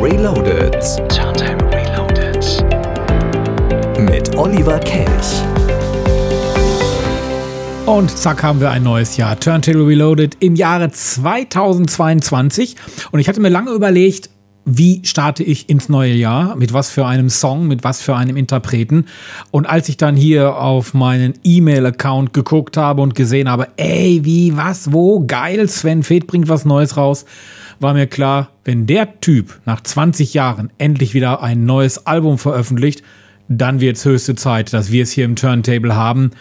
Reloaded. Turntable Reloaded. Mit Oliver Kelch. Und zack haben wir ein neues Jahr. Turntable Reloaded im Jahre 2022. Und ich hatte mir lange überlegt, wie starte ich ins neue Jahr, mit was für einem Song, mit was für einem Interpreten. Und als ich dann hier auf meinen E-Mail-Account geguckt habe und gesehen habe, ey, wie, was, wo, geil, Sven Feth bringt was Neues raus, war mir klar, wenn der Typ nach 20 Jahren endlich wieder ein neues Album veröffentlicht, dann wird es höchste Zeit, dass wir es hier im Turntable haben.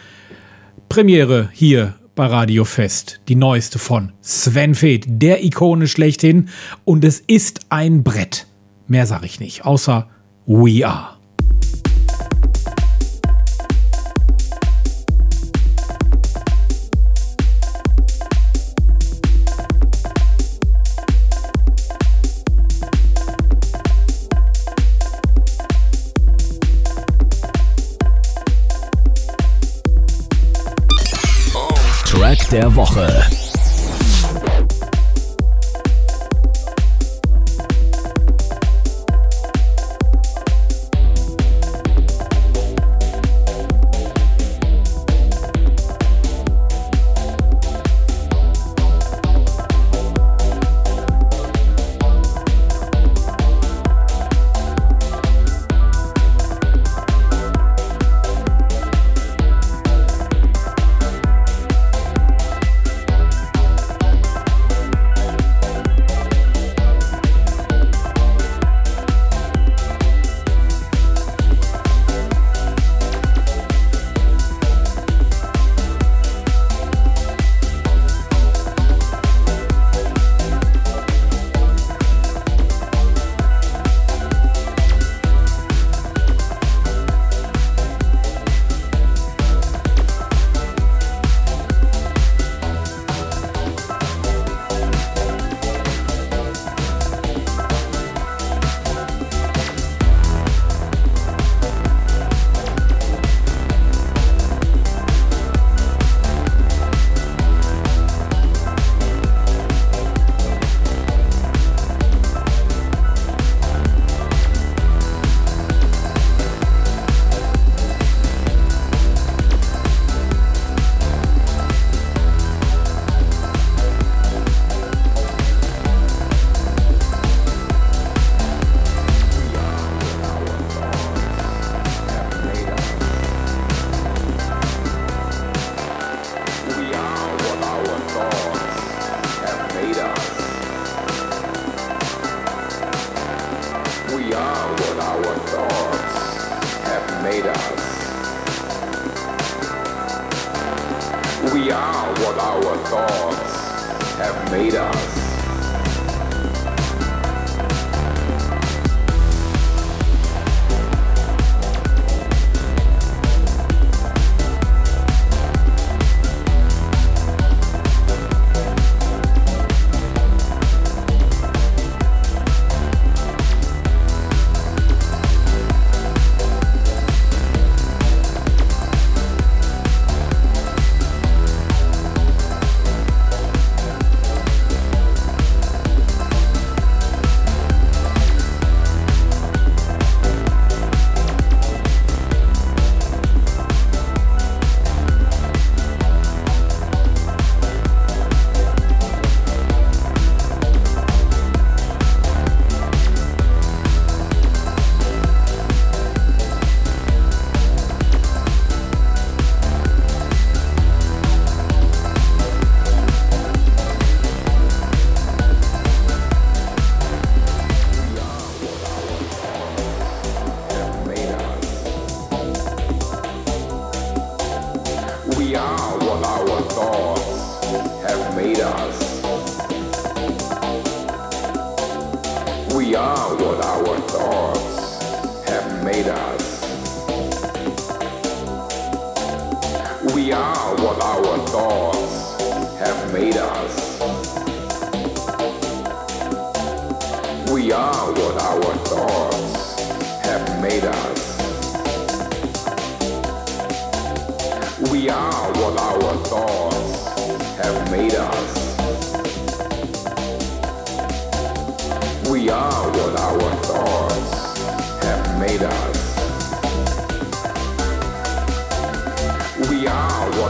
Premiere hier bei Radio Fest. Die neueste von Sven Feth, der Ikone schlechthin. Und es ist ein Brett. Mehr sage ich nicht, außer We Are. Der Woche.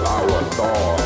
our thoughts.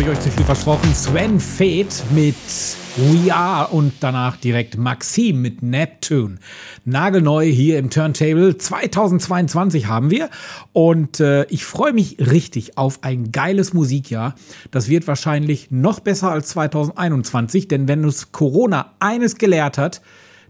Habe ich euch zu viel versprochen. Sven Feth mit We Are und danach direkt Maxim mit Neptune. Nagelneu hier im Turntable 2022 haben wir und äh, ich freue mich richtig auf ein geiles Musikjahr. Das wird wahrscheinlich noch besser als 2021, denn wenn uns Corona eines gelehrt hat,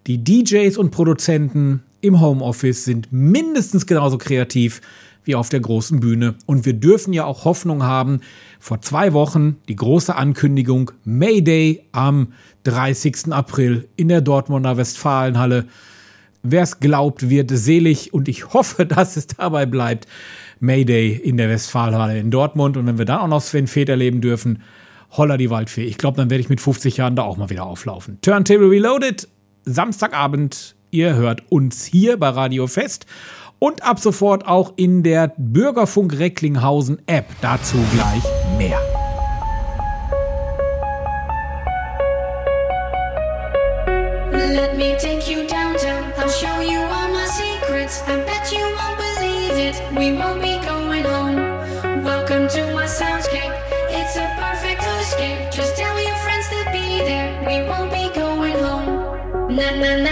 die DJs und Produzenten im Homeoffice sind mindestens genauso kreativ wie auf der großen Bühne. Und wir dürfen ja auch Hoffnung haben. Vor zwei Wochen die große Ankündigung Mayday am 30. April in der Dortmunder Westfalenhalle. Wer es glaubt, wird selig und ich hoffe, dass es dabei bleibt. Mayday in der Westfalenhalle in Dortmund. Und wenn wir dann auch noch Sven Feth erleben dürfen, holla die Waldfee. Ich glaube, dann werde ich mit 50 Jahren da auch mal wieder auflaufen. Turntable Reloaded, Samstagabend. Ihr hört uns hier bei Radio Fest und ab sofort auch in der Bürgerfunk Recklinghausen App. Dazu gleich mehr. Let me take you downtown. I'll show you all my secrets. I bet you won't believe it. We won't be going home. Welcome to my soundscape. It's a perfect escape. Just tell your friends to be there. We won't be going home. Na na na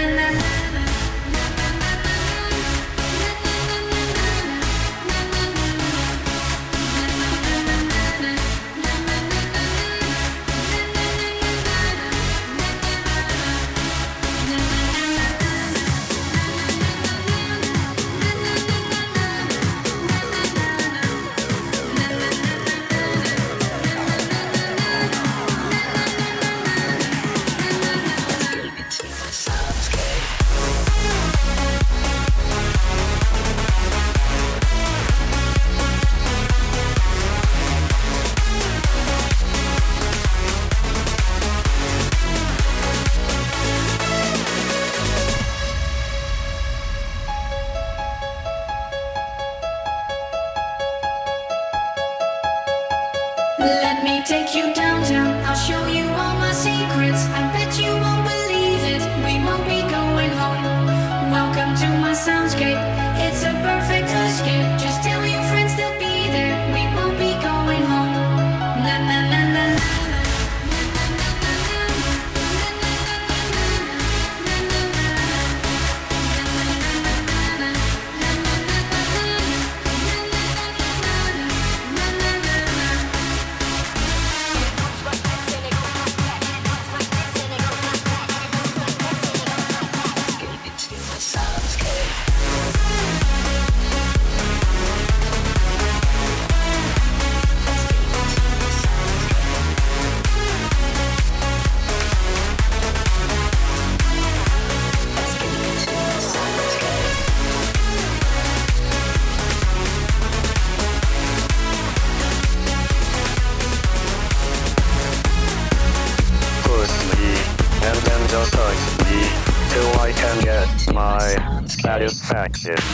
Collective.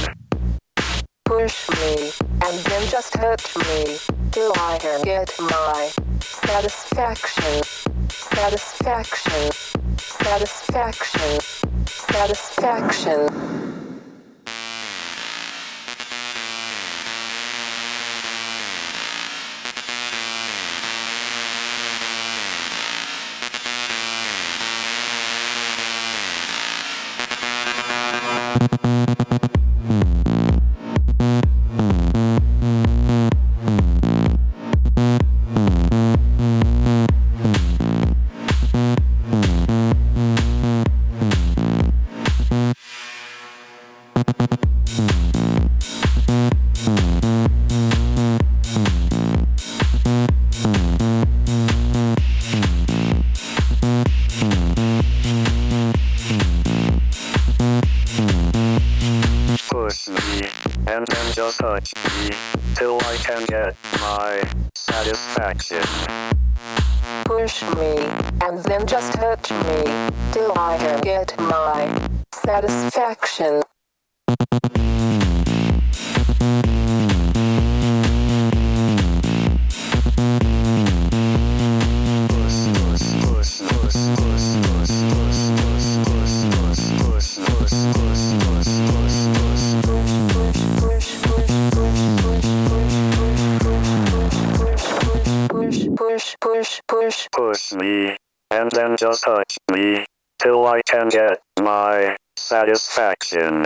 satisfaction. push, push, push, me, and then just touch me, till I can get satisfaction.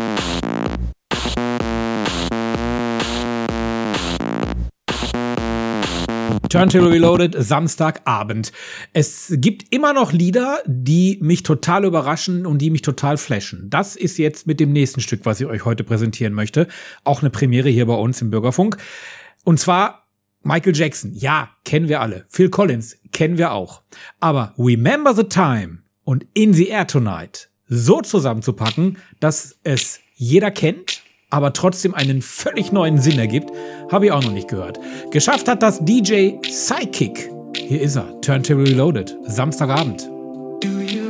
Turntable Reloaded, Samstagabend. Es gibt immer noch Lieder, die mich total überraschen und die mich total flashen. Das ist jetzt mit dem nächsten Stück, was ich euch heute präsentieren möchte. Auch eine Premiere hier bei uns im Bürgerfunk. Und zwar Michael Jackson. Ja, kennen wir alle. Phil Collins kennen wir auch. Aber Remember the Time und In the Air Tonight so zusammenzupacken, dass es jeder kennt, aber trotzdem einen völlig neuen Sinn ergibt, habe ich auch noch nicht gehört. Geschafft hat das DJ Psychic. Hier ist er, Turntable Reloaded, Samstagabend. Do you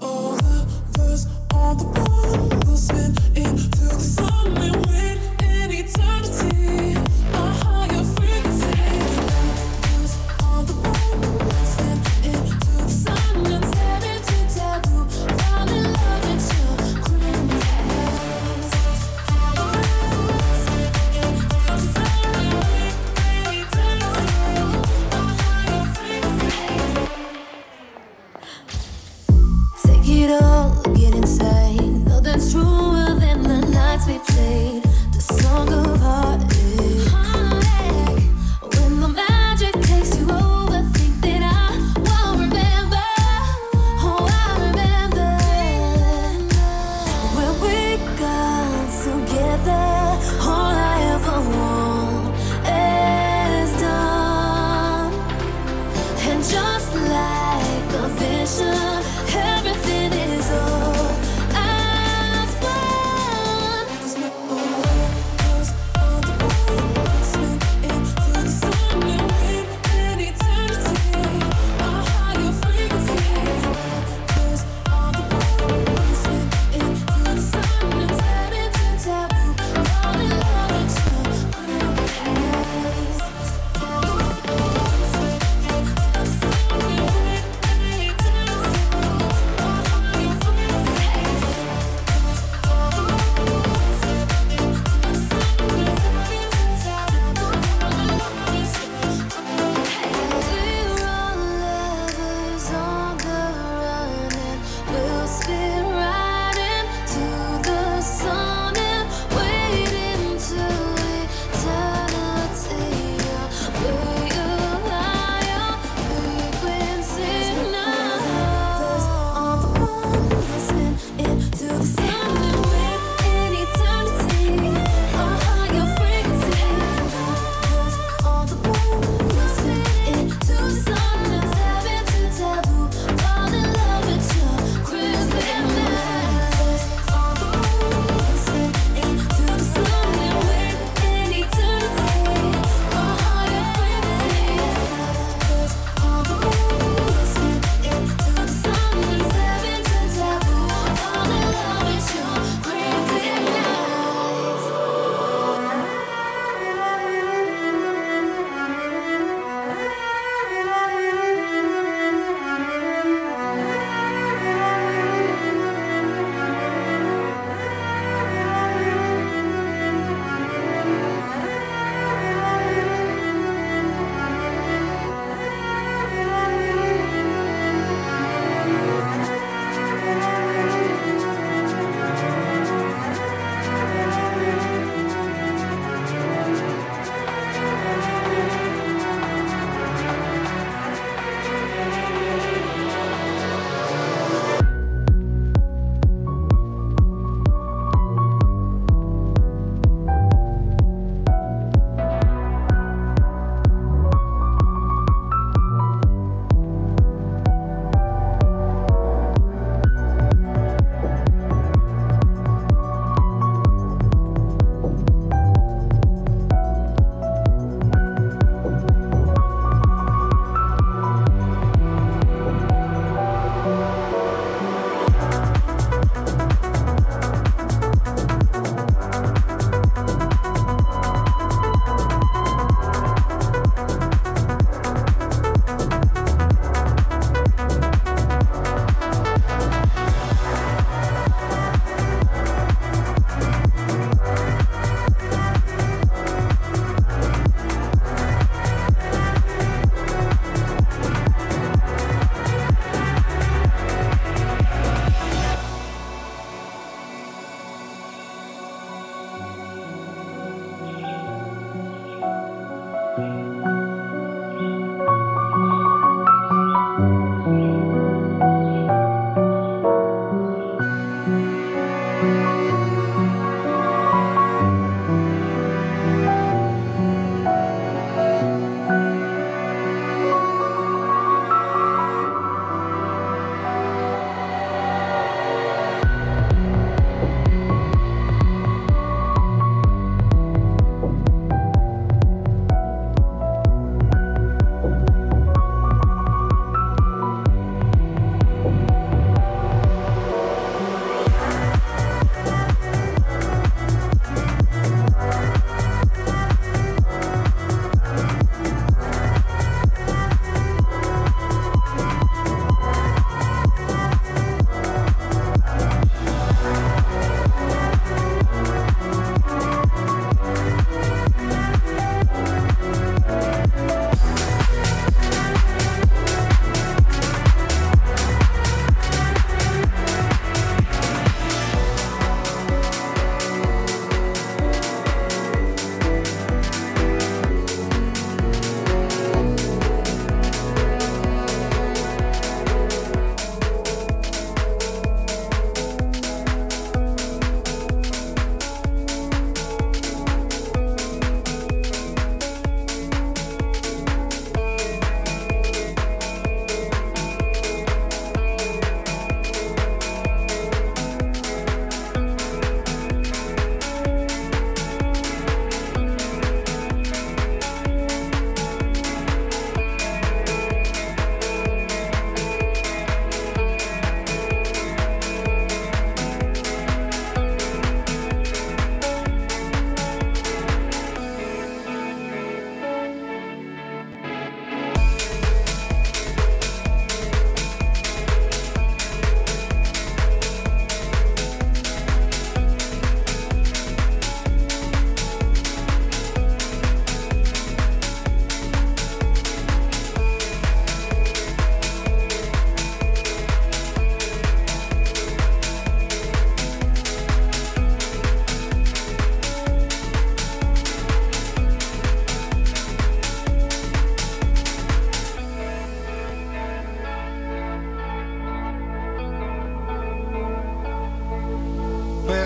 all the verse on the one will spin into the sun.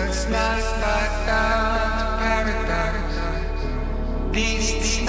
It's not like down to paradise. At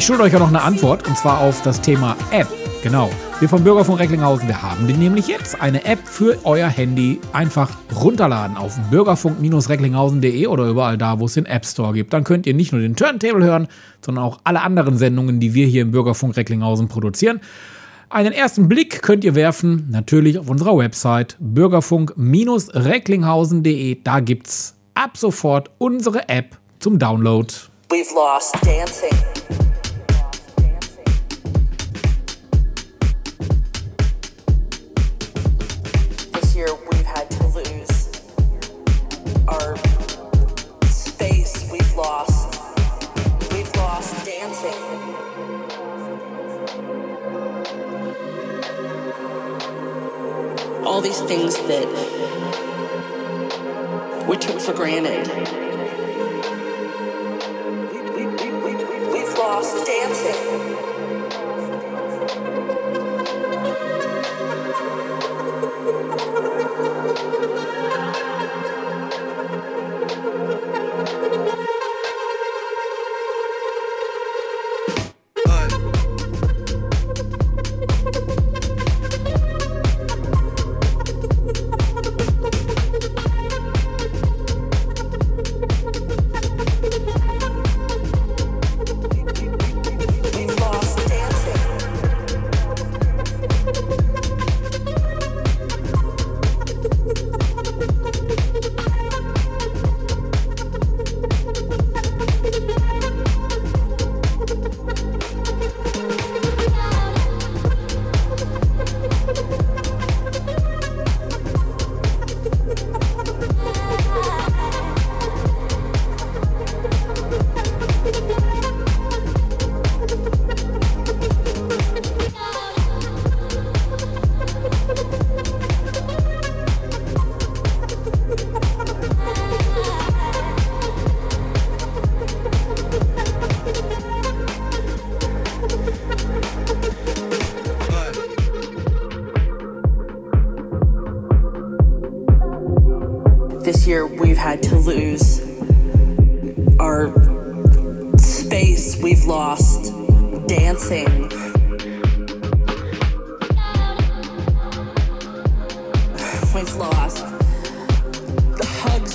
Ich schulde euch ja noch eine Antwort und zwar auf das Thema App. Genau. Wir vom Bürgerfunk Recklinghausen, wir haben den nämlich jetzt eine App für euer Handy. Einfach runterladen auf bürgerfunk-recklinghausen.de oder überall da, wo es den App Store gibt. Dann könnt ihr nicht nur den Turntable hören, sondern auch alle anderen Sendungen, die wir hier im Bürgerfunk Recklinghausen produzieren. Einen ersten Blick könnt ihr werfen, natürlich auf unserer Website bürgerfunk-recklinghausen.de. Da gibt's ab sofort unsere App zum Download. We've lost dancing. All these things that we took for granted.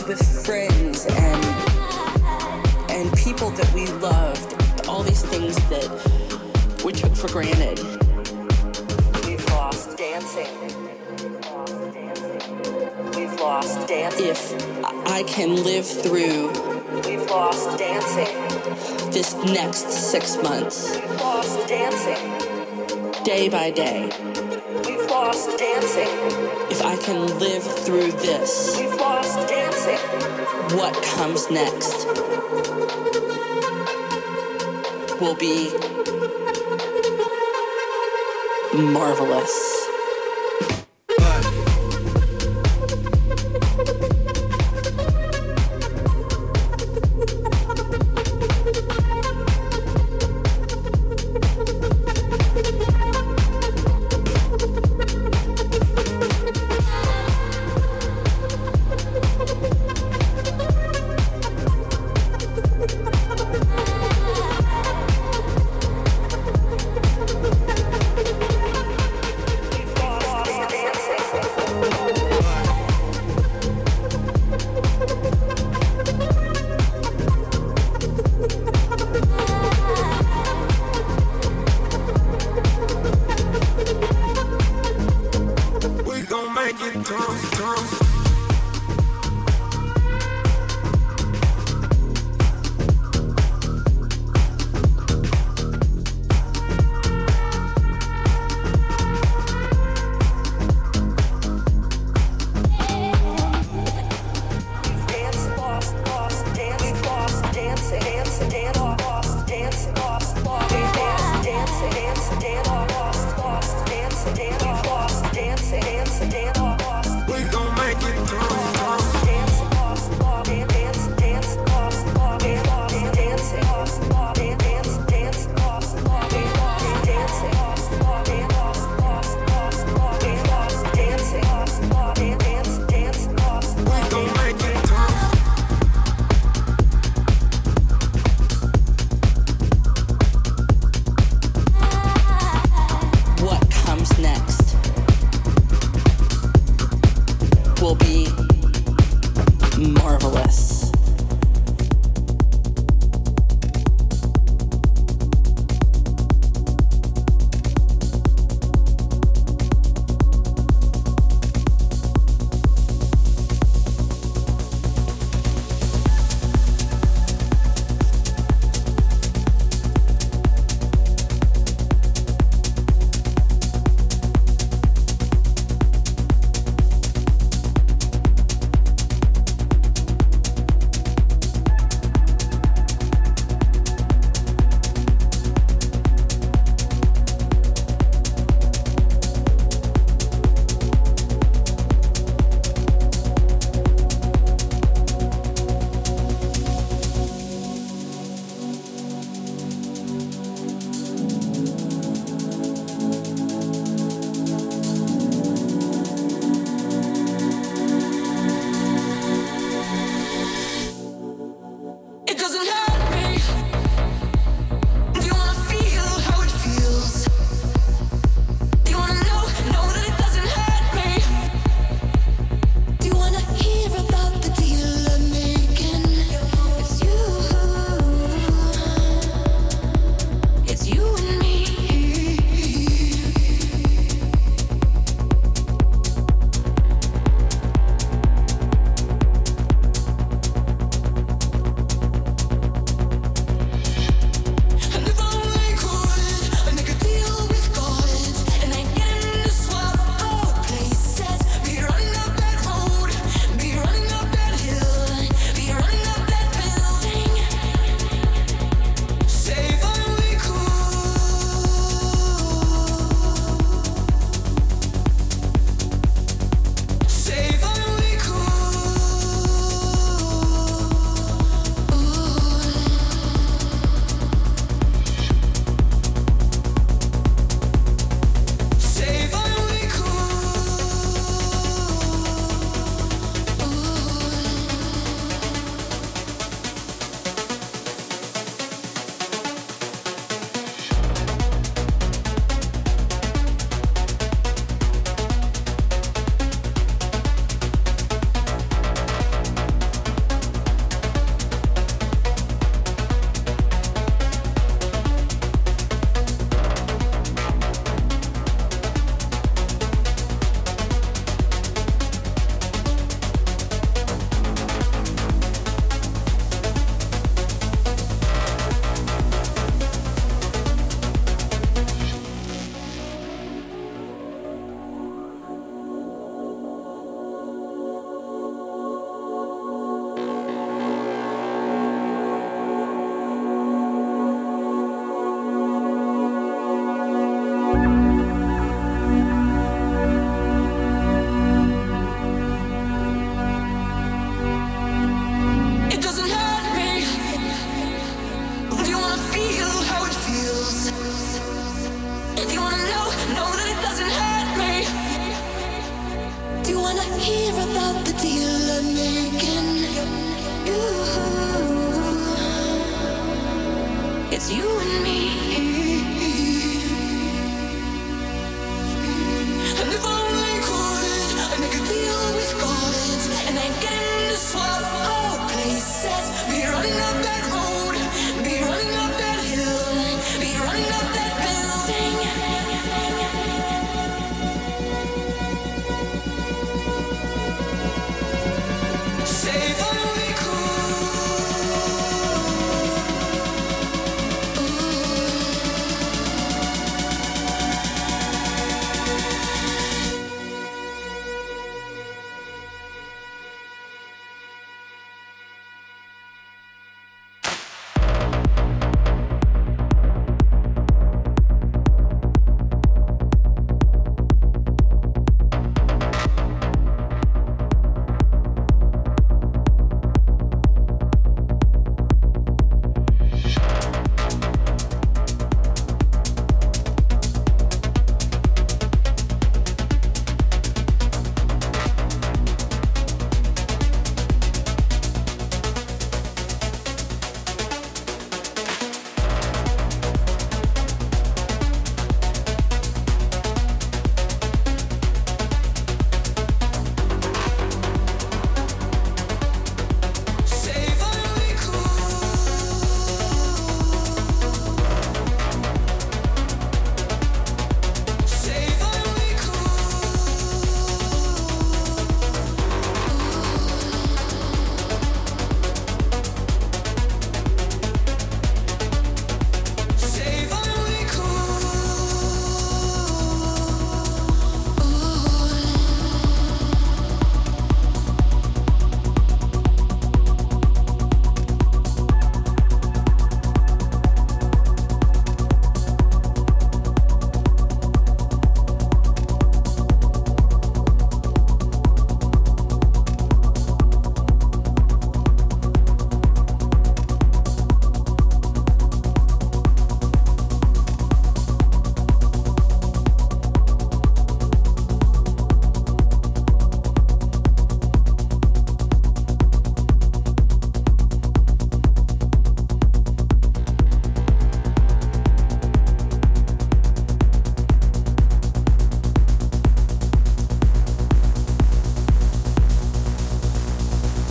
With friends and and people that we loved. All these things that we took for granted. We've lost dancing. We've lost dancing. If I can live through, we've lost dancing. This next six months, we've lost dancing. Day by day, lost dancing. If I can live through this, we've lost dancing. What comes next will be marvelous.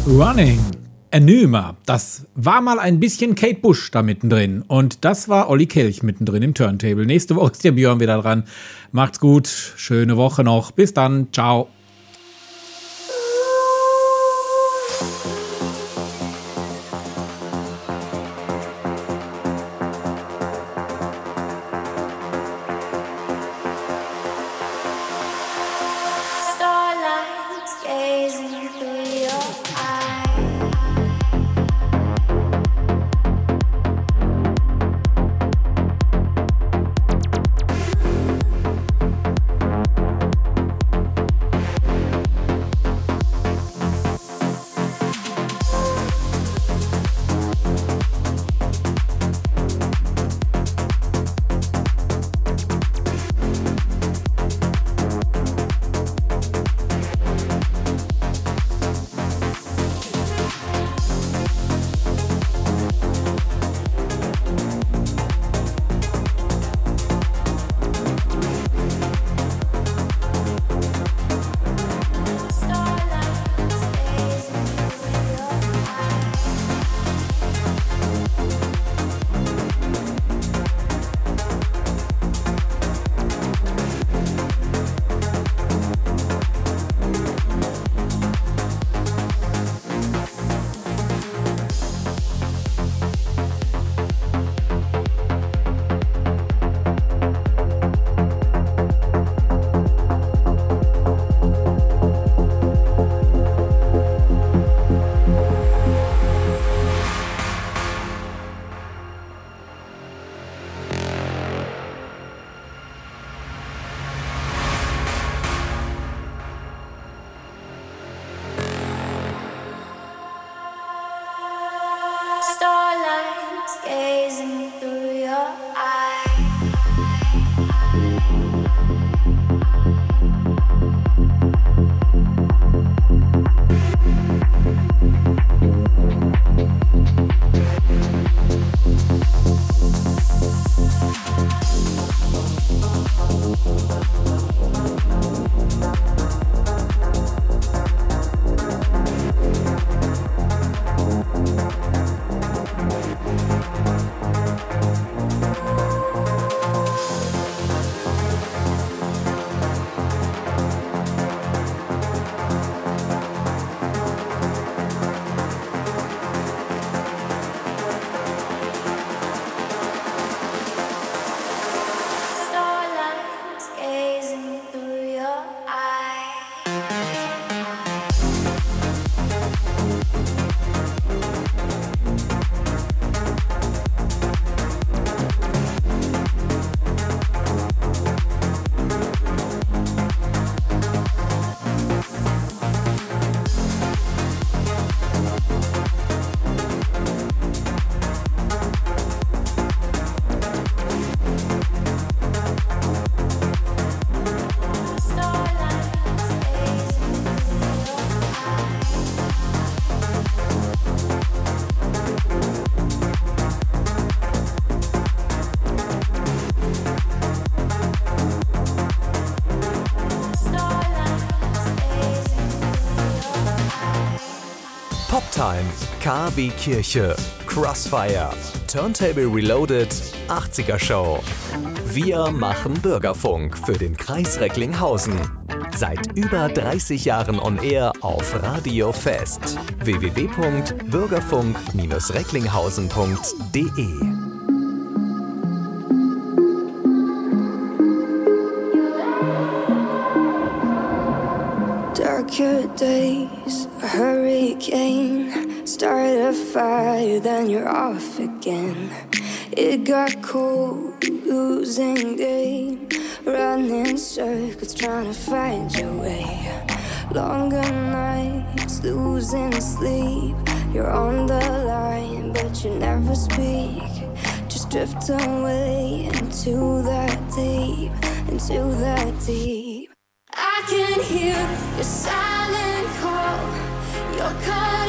Running. Enigma. Das war mal ein bisschen Kate Bush da mittendrin. Und das war Olli Kelch mittendrin im Turntable. Nächste Woche ist der Björn wieder dran. Macht's gut. Schöne Woche noch. Bis dann. Ciao. Poptime, KW Kirche, Crossfire, Turntable Reloaded, 80er Show. Wir machen Bürgerfunk für den Kreis Recklinghausen. Seit über 30 Jahren on air auf Radio Fest. www.bürgerfunk-recklinghausen.de Darker days, a hurricane started a fire, then you're off again. It got cold, losing game, running circles, trying to find your way. Longer nights, losing sleep. You're on the line, but you never speak. Just drift away into that deep, into that deep. I can hear your silent call. You're caught